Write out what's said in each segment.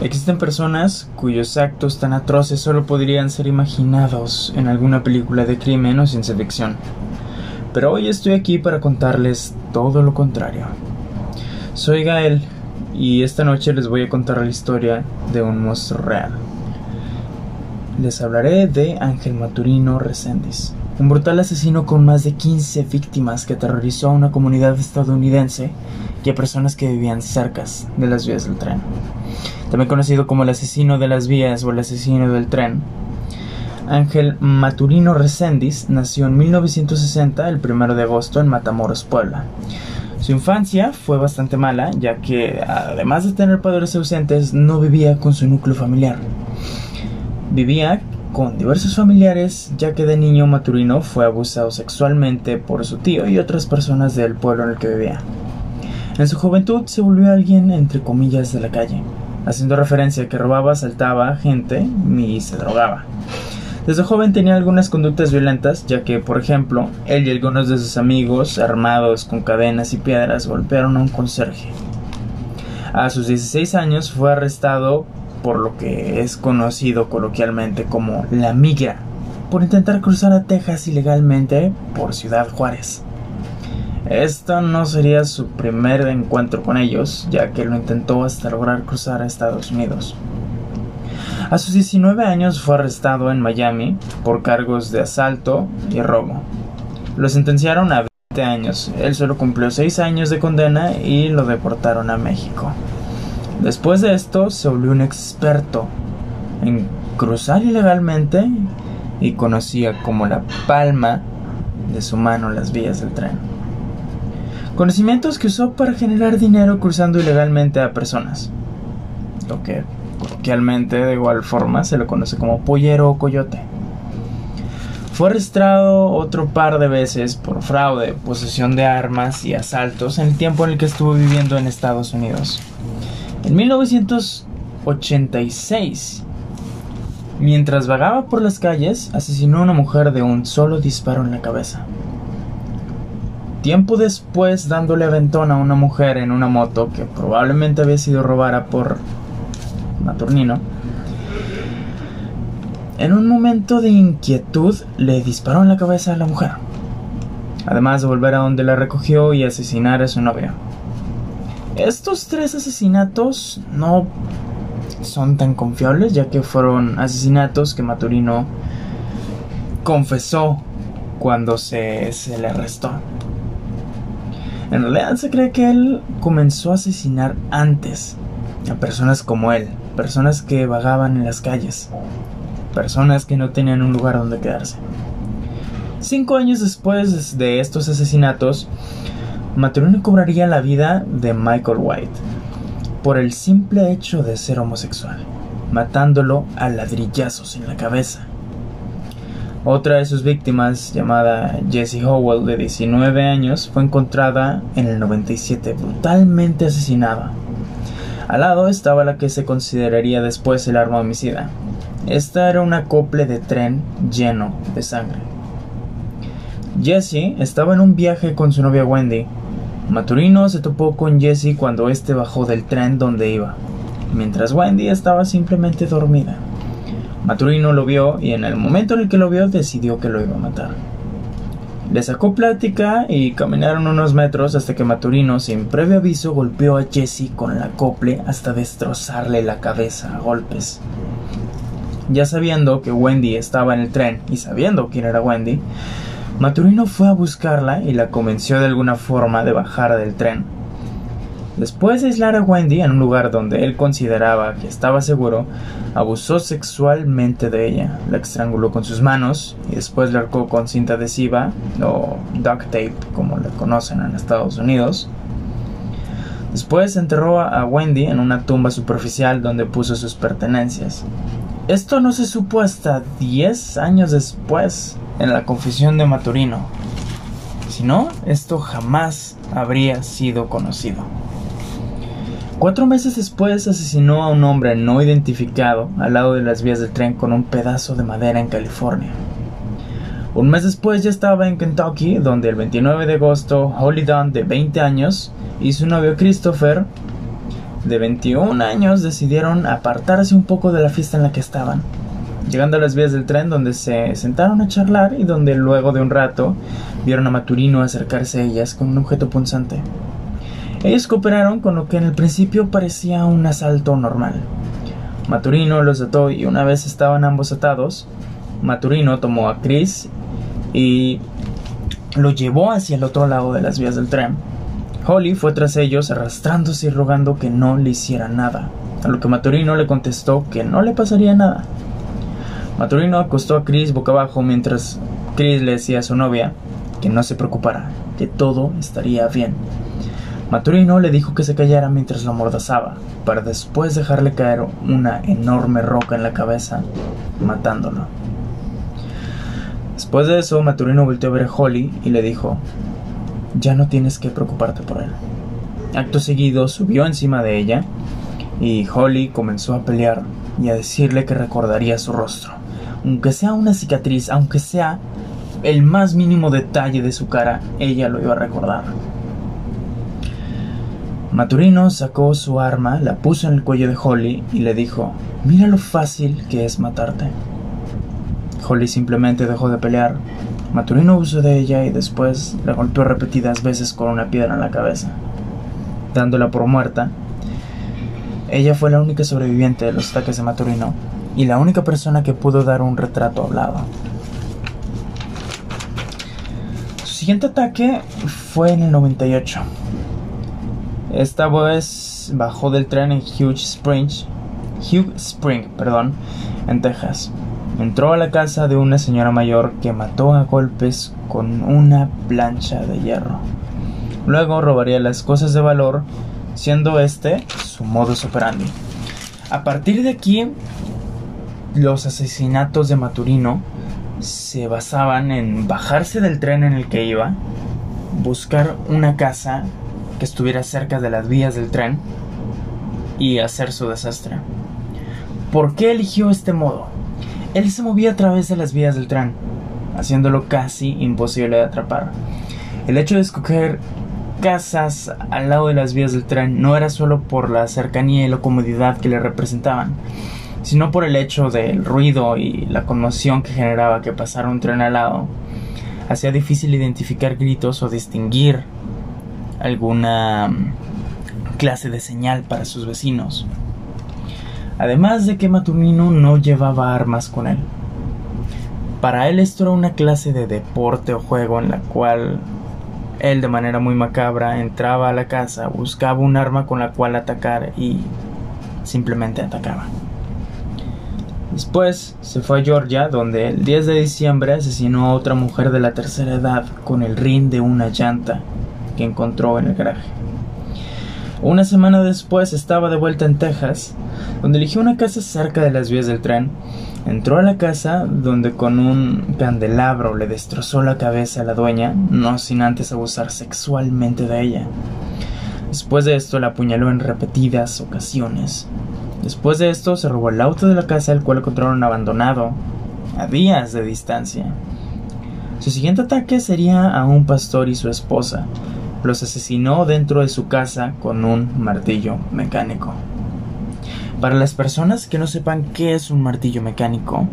Existen personas cuyos actos tan atroces solo podrían ser imaginados en alguna película de crimen o ciencia ficción. Pero hoy estoy aquí para contarles todo lo contrario. Soy Gael y esta noche les voy a contar la historia de un monstruo real. Les hablaré de Ángel Maturino Reséndiz, un brutal asesino con más de 15 víctimas que aterrorizó a una comunidad estadounidense y a personas que vivían cerca de las vías del tren también conocido como el asesino de las vías o el asesino del tren. Ángel Maturino Reséndiz nació en 1960, el 1 de agosto, en Matamoros, Puebla. Su infancia fue bastante mala, ya que, además de tener padres ausentes, no vivía con su núcleo familiar. Vivía con diversos familiares, ya que de niño Maturino fue abusado sexualmente por su tío y otras personas del pueblo en el que vivía. En su juventud se volvió alguien entre comillas de la calle haciendo referencia a que robaba, saltaba gente y se drogaba. Desde joven tenía algunas conductas violentas, ya que, por ejemplo, él y algunos de sus amigos, armados con cadenas y piedras, golpearon a un conserje. A sus 16 años fue arrestado por lo que es conocido coloquialmente como la migra, por intentar cruzar a Texas ilegalmente por Ciudad Juárez. Esto no sería su primer encuentro con ellos, ya que lo intentó hasta lograr cruzar a Estados Unidos. A sus 19 años fue arrestado en Miami por cargos de asalto y robo. Lo sentenciaron a 20 años. Él solo cumplió 6 años de condena y lo deportaron a México. Después de esto se volvió un experto en cruzar ilegalmente y conocía como la palma de su mano las vías del tren. Conocimientos que usó para generar dinero cruzando ilegalmente a personas. Lo que coloquialmente de igual forma se lo conoce como pollero o coyote. Fue arrestado otro par de veces por fraude, posesión de armas y asaltos en el tiempo en el que estuvo viviendo en Estados Unidos. En 1986, mientras vagaba por las calles, asesinó a una mujer de un solo disparo en la cabeza. Tiempo después, dándole aventón a una mujer en una moto que probablemente había sido robada por Maturnino, en un momento de inquietud le disparó en la cabeza a la mujer, además de volver a donde la recogió y asesinar a su novia. Estos tres asesinatos no son tan confiables ya que fueron asesinatos que Maturino confesó cuando se, se le arrestó. En realidad se cree que él comenzó a asesinar antes a personas como él, personas que vagaban en las calles, personas que no tenían un lugar donde quedarse. Cinco años después de estos asesinatos, Maturino cobraría la vida de Michael White por el simple hecho de ser homosexual, matándolo a ladrillazos en la cabeza. Otra de sus víctimas, llamada Jessie Howell, de 19 años, fue encontrada en el 97 brutalmente asesinada. Al lado estaba la que se consideraría después el arma homicida. Esta era un acople de tren lleno de sangre. Jessie estaba en un viaje con su novia Wendy. Maturino se topó con Jessie cuando éste bajó del tren donde iba, mientras Wendy estaba simplemente dormida. Maturino lo vio y en el momento en el que lo vio decidió que lo iba a matar. Le sacó plática y caminaron unos metros hasta que Maturino, sin previo aviso, golpeó a Jesse con la acople hasta destrozarle la cabeza a golpes. Ya sabiendo que Wendy estaba en el tren y sabiendo quién era Wendy, Maturino fue a buscarla y la convenció de alguna forma de bajar del tren. Después de aislar a Wendy en un lugar donde él consideraba que estaba seguro, abusó sexualmente de ella, la estranguló con sus manos y después la arcó con cinta adhesiva o duct tape como la conocen en Estados Unidos. Después enterró a Wendy en una tumba superficial donde puso sus pertenencias. Esto no se supo hasta 10 años después, en la confesión de Maturino. Si no, esto jamás habría sido conocido. Cuatro meses después asesinó a un hombre no identificado al lado de las vías del tren con un pedazo de madera en California. Un mes después ya estaba en Kentucky, donde el 29 de agosto Holly Dunn, de 20 años, y su novio Christopher de 21 años decidieron apartarse un poco de la fiesta en la que estaban, llegando a las vías del tren donde se sentaron a charlar y donde luego de un rato vieron a Maturino acercarse a ellas con un objeto punzante. Ellos cooperaron con lo que en el principio parecía un asalto normal. Maturino los ató y una vez estaban ambos atados, Maturino tomó a Chris y lo llevó hacia el otro lado de las vías del tren. Holly fue tras ellos arrastrándose y rogando que no le hiciera nada, a lo que Maturino le contestó que no le pasaría nada. Maturino acostó a Chris boca abajo mientras Chris le decía a su novia que no se preocupara, que todo estaría bien. Maturino le dijo que se callara mientras lo amordazaba, para después dejarle caer una enorme roca en la cabeza, matándolo. Después de eso, Maturino volteó a ver a Holly y le dijo, ya no tienes que preocuparte por él. Acto seguido subió encima de ella y Holly comenzó a pelear y a decirle que recordaría su rostro. Aunque sea una cicatriz, aunque sea el más mínimo detalle de su cara, ella lo iba a recordar. Maturino sacó su arma, la puso en el cuello de Holly y le dijo, mira lo fácil que es matarte. Holly simplemente dejó de pelear. Maturino abusó de ella y después la golpeó repetidas veces con una piedra en la cabeza. Dándola por muerta, ella fue la única sobreviviente de los ataques de Maturino y la única persona que pudo dar un retrato hablado. Su siguiente ataque fue en el 98 esta vez bajó del tren en Hugh Spring, Hugh Spring, perdón, en Texas. Entró a la casa de una señora mayor que mató a golpes con una plancha de hierro. Luego robaría las cosas de valor, siendo este su modus operandi. A partir de aquí, los asesinatos de Maturino se basaban en bajarse del tren en el que iba, buscar una casa que estuviera cerca de las vías del tren y hacer su desastre. ¿Por qué eligió este modo? Él se movía a través de las vías del tren, haciéndolo casi imposible de atrapar. El hecho de escoger casas al lado de las vías del tren no era solo por la cercanía y la comodidad que le representaban, sino por el hecho del ruido y la conmoción que generaba que pasara un tren al lado. Hacía difícil identificar gritos o distinguir alguna mm, clase de señal para sus vecinos. Además de que Maturino no llevaba armas con él. Para él esto era una clase de deporte o juego en la cual él de manera muy macabra entraba a la casa, buscaba un arma con la cual atacar y simplemente atacaba. Después se fue a Georgia, donde el 10 de diciembre asesinó a otra mujer de la tercera edad con el rin de una llanta que encontró en el garaje. Una semana después estaba de vuelta en Texas, donde eligió una casa cerca de las vías del tren. Entró a la casa donde con un candelabro le destrozó la cabeza a la dueña, no sin antes abusar sexualmente de ella. Después de esto la apuñaló en repetidas ocasiones. Después de esto se robó el auto de la casa, el cual encontraron abandonado, a días de distancia. Su siguiente ataque sería a un pastor y su esposa, los asesinó dentro de su casa con un martillo mecánico. Para las personas que no sepan qué es un martillo mecánico,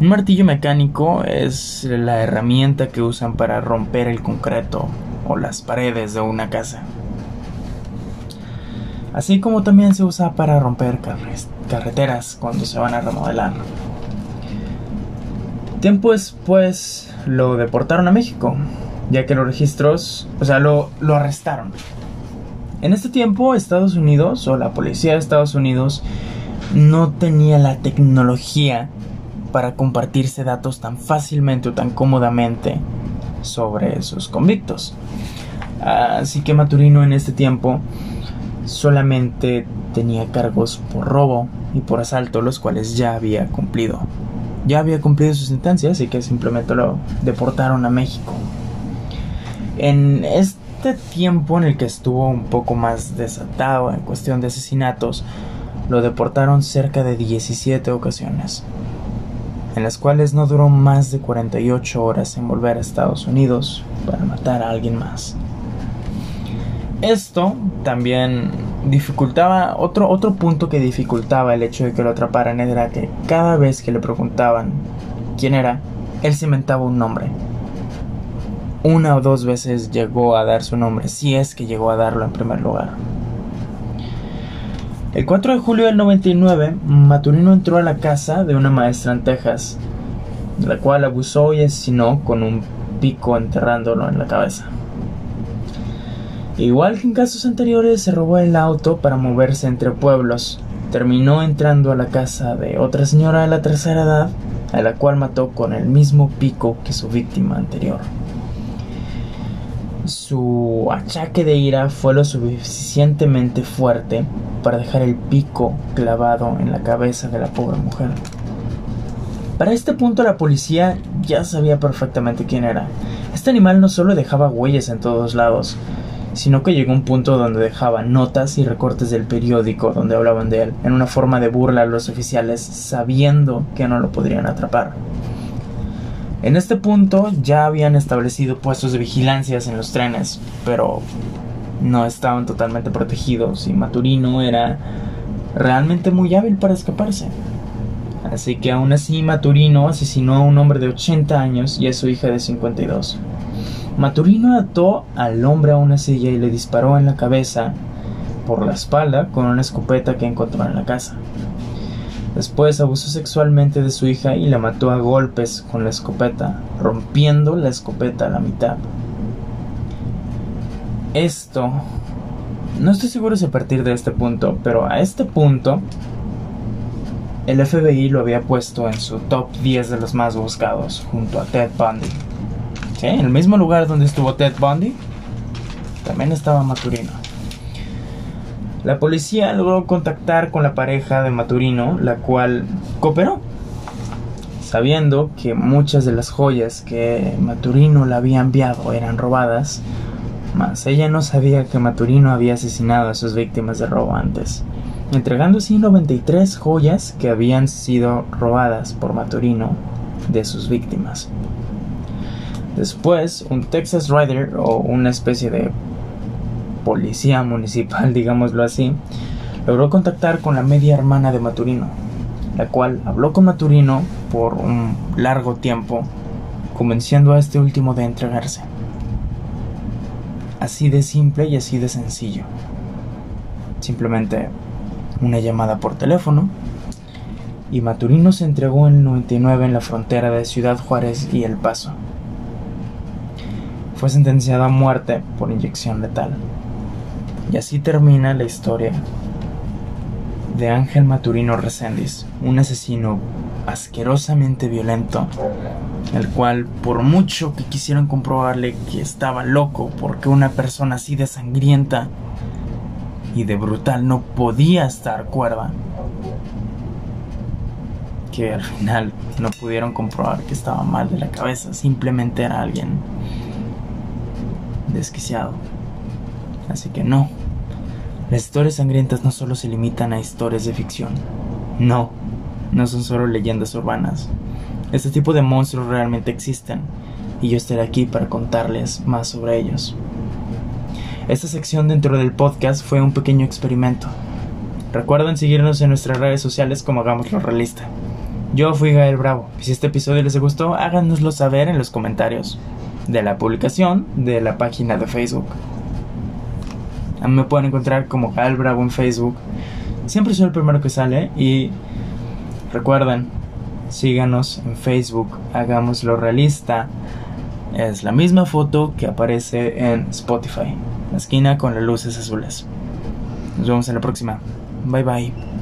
un martillo mecánico es la herramienta que usan para romper el concreto o las paredes de una casa. Así como también se usa para romper carreteras cuando se van a remodelar. Tiempo después lo deportaron a México, ya que los registros, o sea, lo, arrestaron. En este tiempo Estados Unidos o la policía de Estados Unidos no tenía la tecnología para compartirse datos tan fácilmente o tan cómodamente sobre sus convictos. Así que Maturino en este tiempo solamente tenía cargos por robo y por asalto, los cuales ya había cumplido. Ya había cumplido su sentencia, así que simplemente lo deportaron a México. En este tiempo en el que estuvo un poco más desatado en cuestión de asesinatos, lo deportaron cerca de 17 ocasiones, en las cuales no duró más de 48 horas en volver a Estados Unidos para matar a alguien más. Esto también dificultaba, otro, otro punto que dificultaba el hecho de que lo atraparan era que cada vez que le preguntaban quién era, él se inventaba un nombre. Una o dos veces llegó a dar su nombre, si es que llegó a darlo en primer lugar. El 4 de julio del 99, Maturino entró a la casa de una maestra en Texas, la cual abusó y asesinó con un pico enterrándolo en la cabeza. Igual que en casos anteriores, se robó el auto para moverse entre pueblos. Terminó entrando a la casa de otra señora de la tercera edad, a la cual mató con el mismo pico que su víctima anterior. Su achaque de ira fue lo suficientemente fuerte para dejar el pico clavado en la cabeza de la pobre mujer. Para este punto la policía ya sabía perfectamente quién era. Este animal no solo dejaba huellas en todos lados, sino que llegó un punto donde dejaba notas y recortes del periódico donde hablaban de él, en una forma de burla a los oficiales, sabiendo que no lo podrían atrapar. En este punto ya habían establecido puestos de vigilancias en los trenes, pero no estaban totalmente protegidos y Maturino era realmente muy hábil para escaparse. Así que aún así Maturino asesinó a un hombre de 80 años y a su hija de 52. Maturino ató al hombre a una silla y le disparó en la cabeza por la espalda con una escopeta que encontró en la casa. Después abusó sexualmente de su hija y la mató a golpes con la escopeta, rompiendo la escopeta a la mitad. Esto... No estoy seguro si a partir de este punto, pero a este punto el FBI lo había puesto en su top 10 de los más buscados, junto a Ted Bundy. En el mismo lugar donde estuvo Ted Bundy, también estaba Maturino. La policía logró contactar con la pareja de Maturino, la cual cooperó, sabiendo que muchas de las joyas que Maturino le había enviado eran robadas, mas ella no sabía que Maturino había asesinado a sus víctimas de robo antes, entregando así 93 joyas que habían sido robadas por Maturino de sus víctimas. Después, un Texas Rider o una especie de policía municipal, digámoslo así, logró contactar con la media hermana de Maturino, la cual habló con Maturino por un largo tiempo, convenciendo a este último de entregarse. Así de simple y así de sencillo. Simplemente una llamada por teléfono y Maturino se entregó en el 99 en la frontera de Ciudad Juárez y El Paso fue sentenciado a muerte por inyección letal. Y así termina la historia de Ángel Maturino Reséndiz, un asesino asquerosamente violento, el cual por mucho que quisieron comprobarle que estaba loco porque una persona así de sangrienta y de brutal no podía estar cuerda, que al final no pudieron comprobar que estaba mal de la cabeza, simplemente era alguien desquiciado. Así que no. Las historias sangrientas no solo se limitan a historias de ficción. No, no son solo leyendas urbanas. Este tipo de monstruos realmente existen y yo estaré aquí para contarles más sobre ellos. Esta sección dentro del podcast fue un pequeño experimento. Recuerden seguirnos en nuestras redes sociales como Hagámoslo Realista. Yo fui Gael Bravo y si este episodio les gustó háganoslo saber en los comentarios de la publicación de la página de Facebook. A mí me pueden encontrar como Gal Bravo en Facebook. Siempre soy el primero que sale y recuerden, síganos en Facebook, hagámoslo realista. Es la misma foto que aparece en Spotify, la esquina con las luces azules. Nos vemos en la próxima. Bye bye.